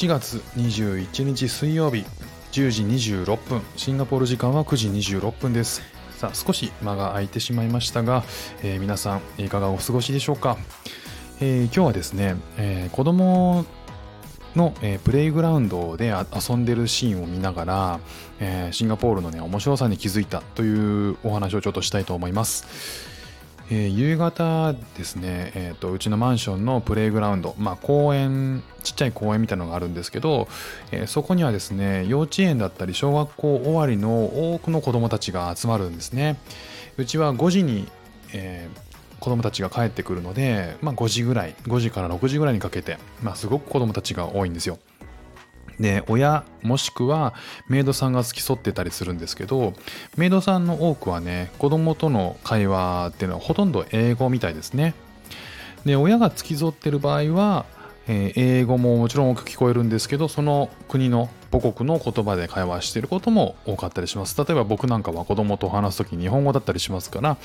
7月21日水曜日10時26分シンガポール時間は9時26分です。さあ少し間が空いてしまいましたが、えー皆さんいかがお過ごしでしょうか、えー今日はですね、えー子供の、えープレイグラウンドで遊んでるシーンを見ながら、えーシンガポールのね面白さに気づいたというお話をちょっとしたいと思います。えー夕方ですね、えーと、うちのマンションのプレイグラウンド、まあ、公園、ちっちゃい公園みたいなのがあるんですけど、えーそこにはですね、幼稚園だったり小学校終わりの多くの子供たちが集まるんですね。うちは5時に、えー子供たちが帰ってくるので、まあ、5時ぐらい、5時から6時ぐらいにかけて、まあ、すごく子供たちが多いんですよ。で親もしくはメイドさんが付き添ってたりするんですけどメイドさんの多くはね子供との会話っていうのはほとんど英語みたいですね。で親が付き添ってる場合は、えー英語ももちろん多く聞こえるんですけどその国の母国の言葉で会話していることも多かったりします。例えば僕なんかは子供と話す時に日本語だったりしますから、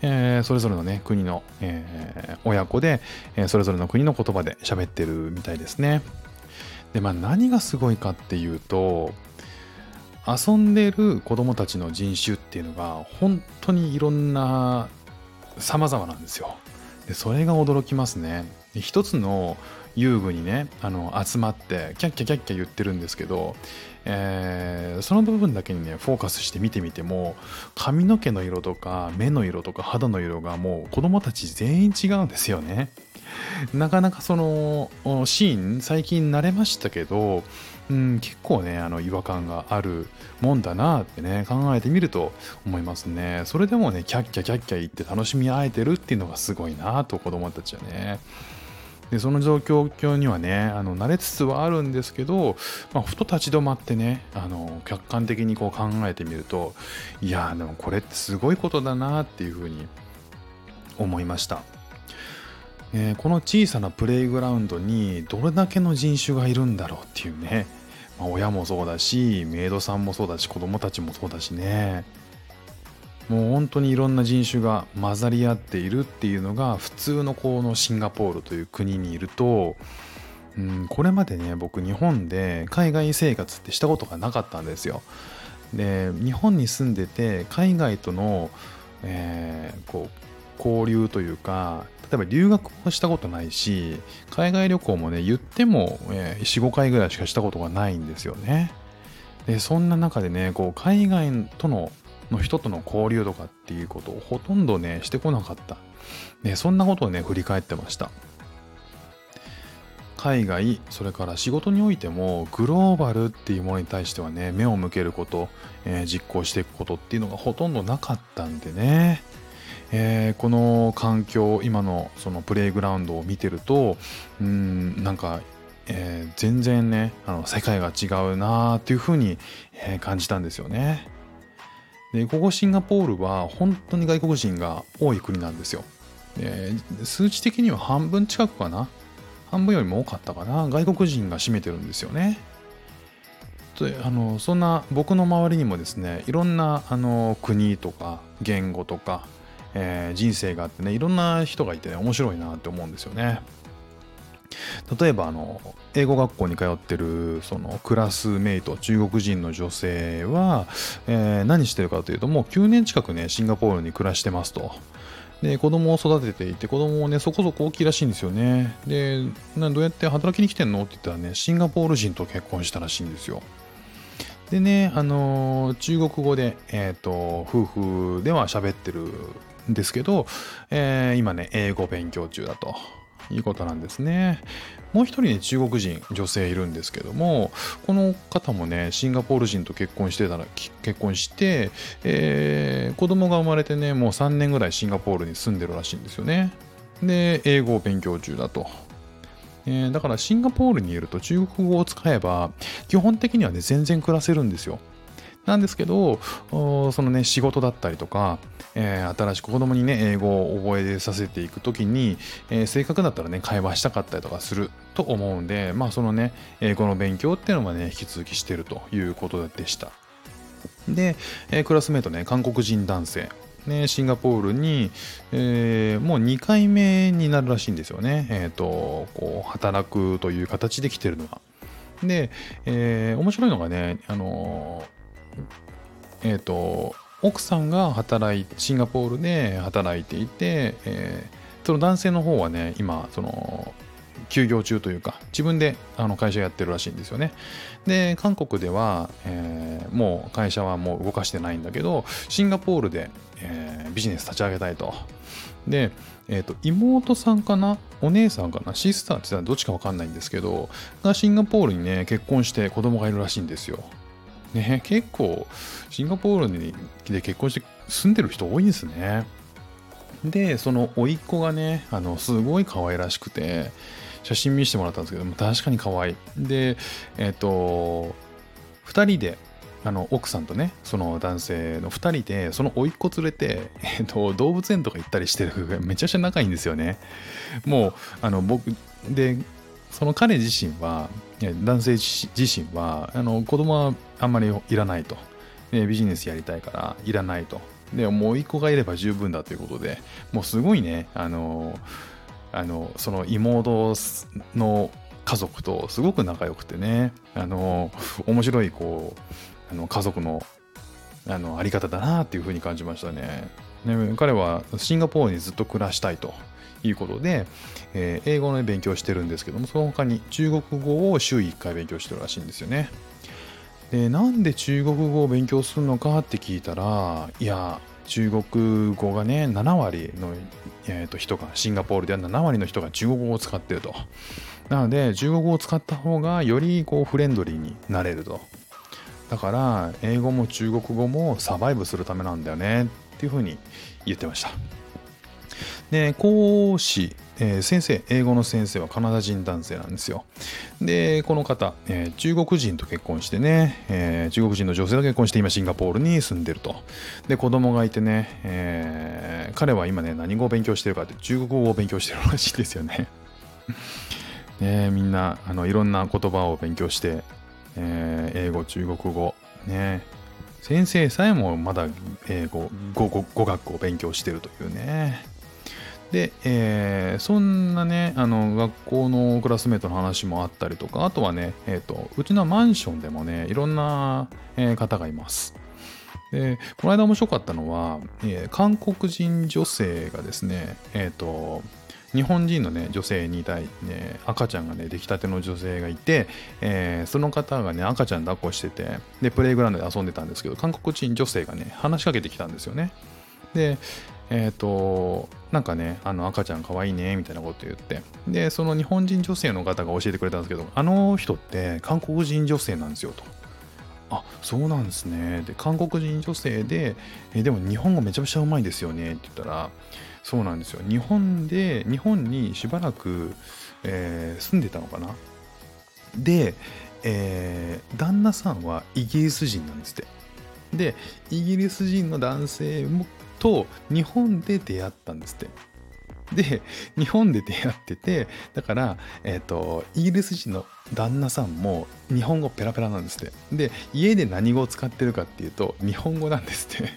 えーそれぞれのね国の、えー親子で、えそれぞれの国の言葉で喋ってるみたいですね。でまあ何がすごいかっていうと遊んでる子供たちの人種っていうのが本当にいろんな様々なんですよ。でそれが驚きますね。で一つの遊具にねあの集まってキャッキャキャッキャ言ってるんですけど、えーその部分だけにねフォーカスして見てみても髪の毛の色とか目の色とか肌の色がもう子供たち全員違うんですよね。なかなかそのシーン最近慣れましたけど、うん、結構ねあの違和感があるもんだなってね考えてみると思いますねそれでもねキャッキャキャッキャ言って楽しみ合えてるっていうのがすごいなと子供たちはねでその状況にはねあの慣れつつはあるんですけど、まあ、ふと立ち止まってねあの客観的にこう考えてみるといやでもこれってすごいことだなっていうふうに思いました。えーこの小さなプレイグラウンドにどれだけの人種がいるんだろうっていうね、まあ親もそうだしメイドさんもそうだし子供たちもそうだしねもう本当にいろんな人種が混ざり合っているっていうのが普通のこのシンガポールという国にいると、うん、これまでね僕日本で海外生活ってしたことがなかったんですよ。で日本に住んでて海外との、えーこう交流というか例えば留学もしたことないし海外旅行もね言っても、え45回ぐらいしかしたことがないんですよね。でそんな中でねこう海外とのの人との交流とかっていうことをほとんどねしてこなかった。ね、そんなことをね振り返ってました。海外それから仕事においてもグローバルっていうものに対してはね目を向けること、えー実行していくことっていうのがほとんどなかったんでね、えーこの環境今のそのプレイグラウンドを見てるとうんなんか、えー全然ねあの世界が違うなっていうふうに、えー感じたんですよね。でここシンガポールは本当に外国人が多い国なんですよ。で数値的には半分近くかな。半分よりも多かったかな。外国人が占めてるんですよね。あのそんな僕の周りにもですねいろんなあの国とか言語とか、えー人生があってねいろんな人がいてね面白いなって思うんですよね。例えばあの英語学校に通ってるそのクラスメイト中国人の女性は、えー何してるかというともう9年近くねシンガポールに暮らしてますと。で子供を育てていて子供もねそこそこ大きいらしいんですよね。でなどうやって働きに来てんのって言ったらねシンガポール人と結婚したらしいんですよ。でね、あのー中国語で、えっ、と、夫婦では喋ってるですけど、えー今ね、英語勉強中だということなんですね。もう一人ね、中国人、女性いるんですけども、この方もね、シンガポール人と結婚してたら、結婚して、えー子供が生まれてね、もう3年ぐらいシンガポールに住んでるらしいんですよね。で、英語を勉強中だと。えーだからシンガポールにいると中国語を使えば基本的にはね全然暮らせるんですよ。なんですけど、そのね、仕事だったりとか、えー新しく子供にね、英語を覚えさせていくときに、えーせっかくだったらね、会話したかったりとかすると思うんで、まあ、そのね、英語の勉強っていうのはね、引き続きしてるということでした。で、えークラスメートね、韓国人男性。ね、シンガポールに、えーもう2回目になるらしいんですよね。えっ、と、こう、働くという形で来てるのは。で、えー、面白いのがね、あのー、えっ、ー、と、奥さんが働い、シンガポールで働いていて、えー、その男性の方はね、今、その、休業中というか、自分であの会社やってるらしいんですよね。で、韓国では、えー、もう会社はもう動かしてないんだけど、シンガポールで、えー、ビジネス立ち上げたいと。で、えーと、妹さんかな？お姉さんかな？シスターって言ったらどっちかわかんないんですけど、がシンガポールにね、結婚して子供がいるらしいんですよ。ね、結構、シンガポールで結婚して住んでる人多いんですね。で、その甥っ子がね、あの、すごい可愛らしくて、写真見せてもらったんですけども、確かに可愛い。で、えっ、ー、と、2人で、あの奥さんとねその男性の2人でその甥っ子連れて、えーと、動物園とか行ったりしてるめちゃくちゃ仲いいんですよねもうあの僕でその彼自身は男性自身はあの子供はあんまりいらないと、ビジネスやりたいからいらないと。でもう甥っ子がいれば十分だということでもうすごいねあのあのその妹の家族とすごく仲良くてねあの面白いこうあの家族のあのあり方だなっていうふうに感じましたね。ね彼はシンガポールにずっと暮らしたいと。いうことで、えー、英語の勉強してるんですけどもその他に中国語を週1回勉強してるらしいんですよねでなんで中国語を勉強するのかって聞いたらいや中国語がね、7割の、えー、と人が、シンガポールでは7割の人が中国語を使ってると。なので、中国語を使った方がよりこうフレンドリーになれると。だから、英語も中国語もサバイブするためなんだよねっていうふうに言ってました。で、講師えー、先生、英語の先生はカナダ人男性なんですよ。で、この方、えー、中国人と結婚してね、えー、中国人の女性と結婚して今シンガポールに住んでると。で、子供がいてね、え、彼は今ね、何語を勉強してるかって中国語を勉強してるらしいですよね。ねみんなあのいろんな言葉を勉強して、え、英語、中国語、ね、先生さえもまだ英語語語学を勉強してるというねで、えー、そんなね、あの、学校のクラスメートの話もあったりとか、あとはね、えっ、ー、と、うちのマンションでもね、いろんな、えー、方がいます。で、この間面白かったのは、えー、韓国人女性がですね、えっ、と、日本人のね、女性に対ね、赤ちゃんがね、出来たての女性がいて、えー、その方がね、赤ちゃん抱っこしてて、で、プレイグラウンドで遊んでたんですけど、韓国人女性がね、話しかけてきたんですよね。で、えっ、ー、と、なんかね、あの赤ちゃんかわいいね、みたいなこと言って。で、その日本人女性の方が教えてくれたんですけど、あの人って韓国人女性なんですよと。あ、そうなんですね。で、韓国人女性で、えでも日本語めちゃくちゃうまいですよねって言ったら、そうなんですよ。日本で、日本にしばらく、えー、住んでたのかな。で、えー、旦那さんはイギリス人なんですって。で、イギリス人の男性もと日本で出会ったんですって。で、日本で出会ってて、だから、えっ、ー、と、イギリス人の旦那さんも日本語ペラペラなんですって。で、家で何語を使ってるかっていうと、日本語なんですって。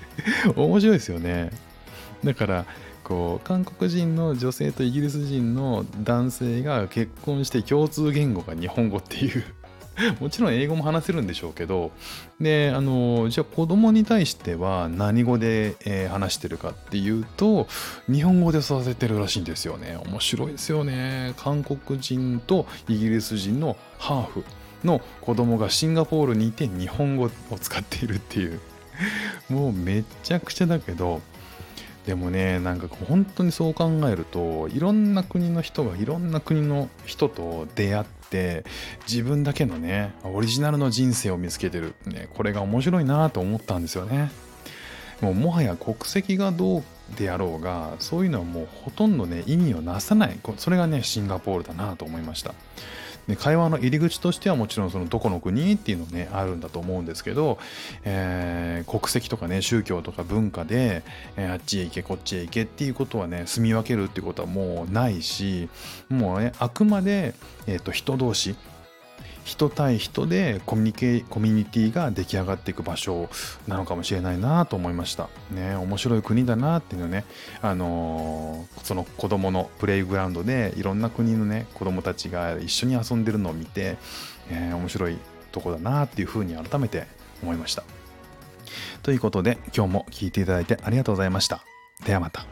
面白いですよね。だから、こう、韓国人の女性とイギリス人の男性が結婚して共通言語が日本語っていう もちろん英語も話せるんでしょうけど、で、あの、じゃあ子供に対しては何語で、え、話してるかっていうと、日本語で育ててるらしいんですよね。面白いですよね。韓国人とイギリス人のハーフの子供がシンガポールにいて日本語を使っているっていう。もうめちゃくちゃだけど、でもね、なんか本当にそう考えると、いろんな国の人がいろんな国の人と出会って自分だけのねオリジナルの人生を見つけてる、ね、これが面白いなと思ったんですよね。もうもはや国籍がどうであろうがそういうのはもうほとんどね意味をなさない。それがねシンガポールだなと思いました。で会話の入り口としてはもちろんそのどこの国っていうのねあるんだと思うんですけど、えー、国籍とかね宗教とか文化で、えー、あっちへ行けこっちへ行けっていうことはね住み分けるっていうことはもうないしもうねあくまで、えーと、人同士人対人でコミュニケコミュニティが出来上がっていく場所なのかもしれないなと思いました。ね面白い国だなっていうのねあのー、その子供のプレイグラウンドでいろんな国のね子供たちが一緒に遊んでるのを見て、えー、面白いとこだなっていうふうに改めて思いました。ということで今日も聴いていただいてありがとうございました。ではまた。